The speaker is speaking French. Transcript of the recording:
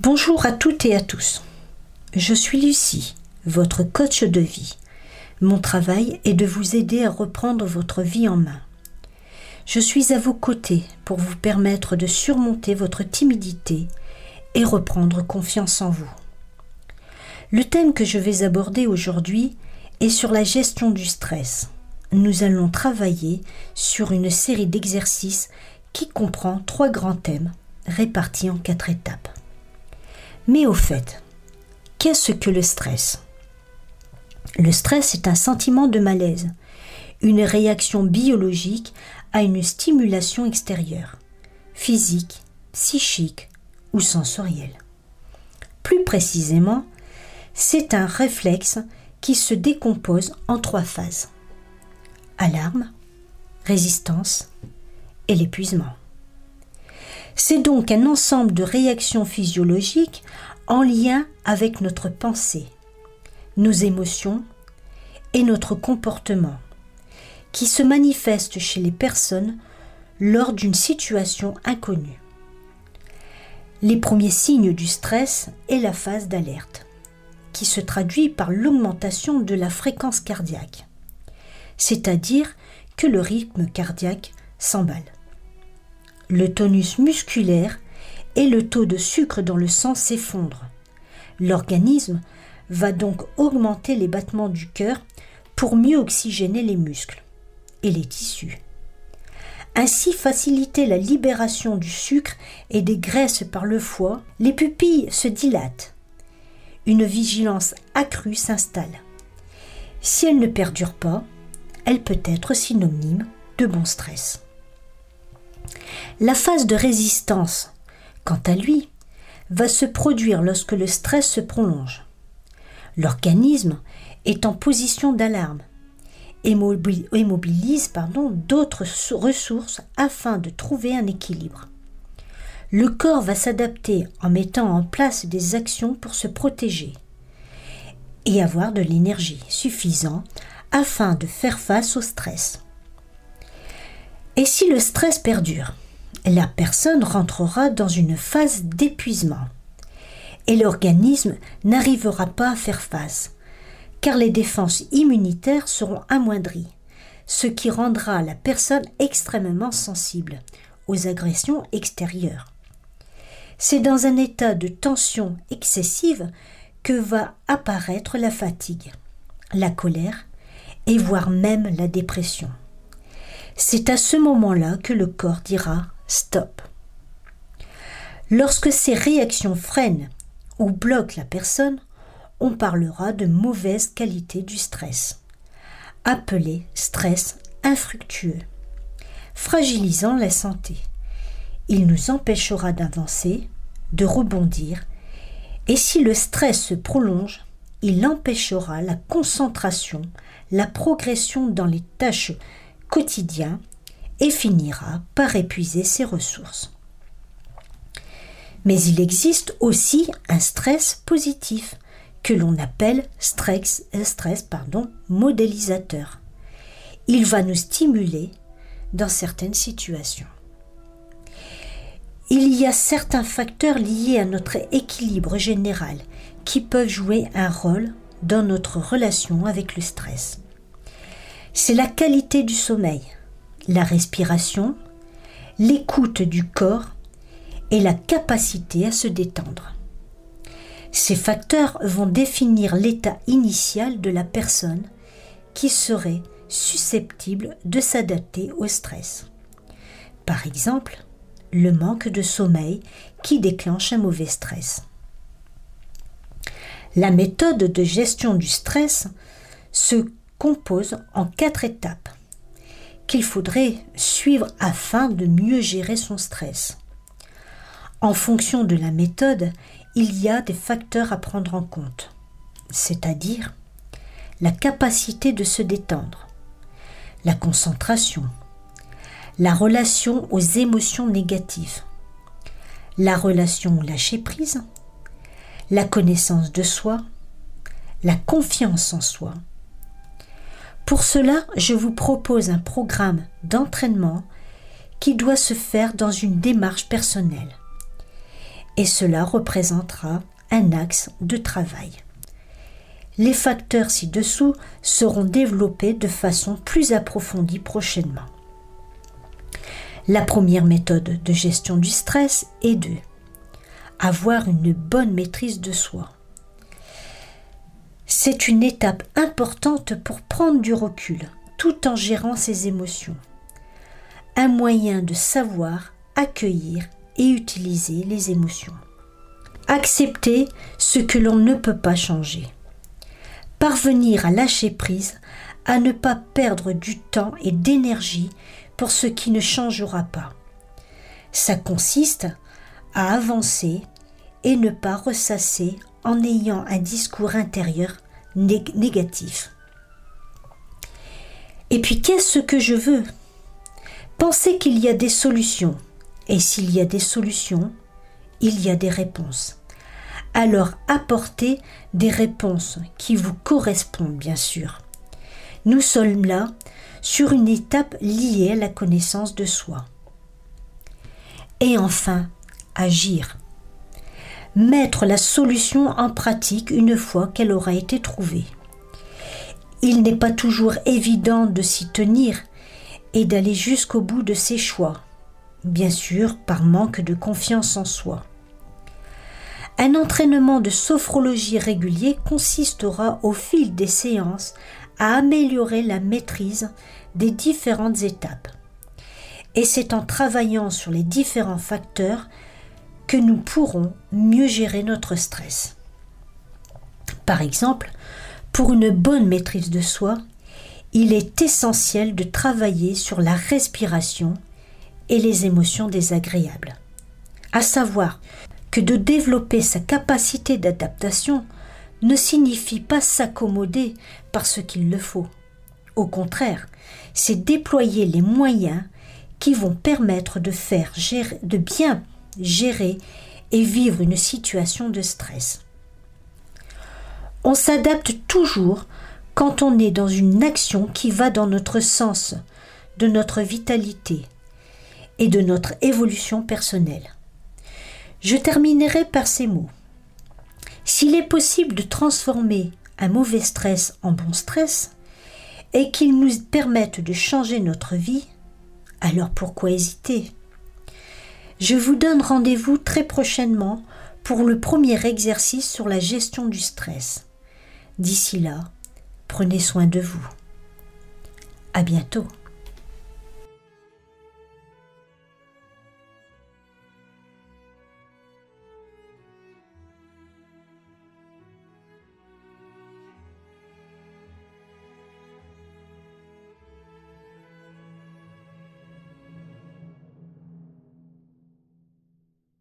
Bonjour à toutes et à tous. Je suis Lucie, votre coach de vie. Mon travail est de vous aider à reprendre votre vie en main. Je suis à vos côtés pour vous permettre de surmonter votre timidité et reprendre confiance en vous. Le thème que je vais aborder aujourd'hui est sur la gestion du stress. Nous allons travailler sur une série d'exercices qui comprend trois grands thèmes répartis en quatre étapes. Mais au fait, qu'est-ce que le stress? Le stress est un sentiment de malaise, une réaction biologique à une stimulation extérieure, physique, psychique ou sensorielle. Plus précisément, c'est un réflexe qui se décompose en trois phases. Alarme, résistance et l'épuisement. C'est donc un ensemble de réactions physiologiques en lien avec notre pensée, nos émotions et notre comportement, qui se manifestent chez les personnes lors d'une situation inconnue. Les premiers signes du stress est la phase d'alerte, qui se traduit par l'augmentation de la fréquence cardiaque, c'est-à-dire que le rythme cardiaque s'emballe le tonus musculaire et le taux de sucre dans le sang s'effondrent. L'organisme va donc augmenter les battements du cœur pour mieux oxygéner les muscles et les tissus. Ainsi faciliter la libération du sucre et des graisses par le foie, les pupilles se dilatent. Une vigilance accrue s'installe. Si elle ne perdure pas, elle peut être synonyme de bon stress. La phase de résistance, quant à lui, va se produire lorsque le stress se prolonge. L'organisme est en position d'alarme et mobilise d'autres ressources afin de trouver un équilibre. Le corps va s'adapter en mettant en place des actions pour se protéger et avoir de l'énergie suffisante afin de faire face au stress. Et si le stress perdure la personne rentrera dans une phase d'épuisement et l'organisme n'arrivera pas à faire face, car les défenses immunitaires seront amoindries, ce qui rendra la personne extrêmement sensible aux agressions extérieures. C'est dans un état de tension excessive que va apparaître la fatigue, la colère et voire même la dépression. C'est à ce moment-là que le corps dira stop. Lorsque ces réactions freinent ou bloquent la personne, on parlera de mauvaise qualité du stress, appelé stress infructueux, fragilisant la santé. Il nous empêchera d'avancer, de rebondir, et si le stress se prolonge, il empêchera la concentration, la progression dans les tâches quotidiennes et finira par épuiser ses ressources. Mais il existe aussi un stress positif que l'on appelle stress, modélisateur. Il va nous stimuler dans certaines situations. Il y a certains facteurs liés à notre équilibre général qui peuvent jouer un rôle dans notre relation avec le stress. C'est la qualité du sommeil, la respiration, l'écoute du corps et la capacité à se détendre. Ces facteurs vont définir l'état initial de la personne qui serait susceptible de s'adapter au stress. Par exemple, le manque de sommeil qui déclenche un mauvais stress. La méthode de gestion du stress se compose en quatre étapes qu'il faudrait suivre afin de mieux gérer son stress. En fonction de la méthode, il y a des facteurs à prendre en compte, c'est-à-dire la capacité de se détendre, la concentration, la relation aux émotions négatives, la relation au lâcher-prise, la connaissance de soi, la confiance en soi, pour cela, je vous propose un programme d'entraînement qui doit se faire dans une démarche personnelle. et cela représentera un axe de travail. Les facteurs ci-dessous seront développés de façon plus approfondie prochainement. La première méthode de gestion du stress est de avoir une bonne maîtrise de soi. C'est une étape importante pour prendre du recul tout en gérant ses émotions. Un moyen de savoir accueillir et utiliser les émotions. Accepter ce que l'on ne peut pas changer. Parvenir à lâcher prise, à ne pas perdre du temps et d'énergie pour ce qui ne changera pas. Ça consiste à avancer et ne pas ressasser en ayant un discours intérieur négatif. Et puis qu'est-ce que je veux? Pensez qu'il y a des solutions. Et s'il y a des solutions, il y a des réponses. Alors apportez des réponses qui vous correspondent, bien sûr. Nous sommes là sur une étape liée à la connaissance de soi. Et enfin, agir. Mettre la solution en pratique une fois qu'elle aura été trouvée. Il n'est pas toujours évident de s'y tenir et d'aller jusqu'au bout de ses choix, bien sûr par manque de confiance en soi. Un entraînement de sophrologie régulier consistera au fil des séances à améliorer la maîtrise des différentes étapes. Et c'est en travaillant sur les différents facteurs que nous pourrons mieux gérer notre stress. Par exemple, pour une bonne maîtrise de soi, il est essentiel de travailler sur la respiration et les émotions désagréables. À savoir que de développer sa capacité d'adaptation ne signifie pas s'accommoder parce qu'il le faut. Au contraire, c'est déployer les moyens qui vont permettre de faire de bien gérer et vivre une situation de stress. On s'adapte toujours quand on est dans une action qui va dans notre sens, de notre vitalité et de notre évolution personnelle. Je terminerai par ces mots. S'il est possible de transformer un mauvais stress en bon stress, et qu'il nous permette de changer notre vie, alors pourquoi hésiter? Je vous donne rendez-vous très prochainement pour le premier exercice sur la gestion du stress. D'ici là, prenez soin de vous. À bientôt.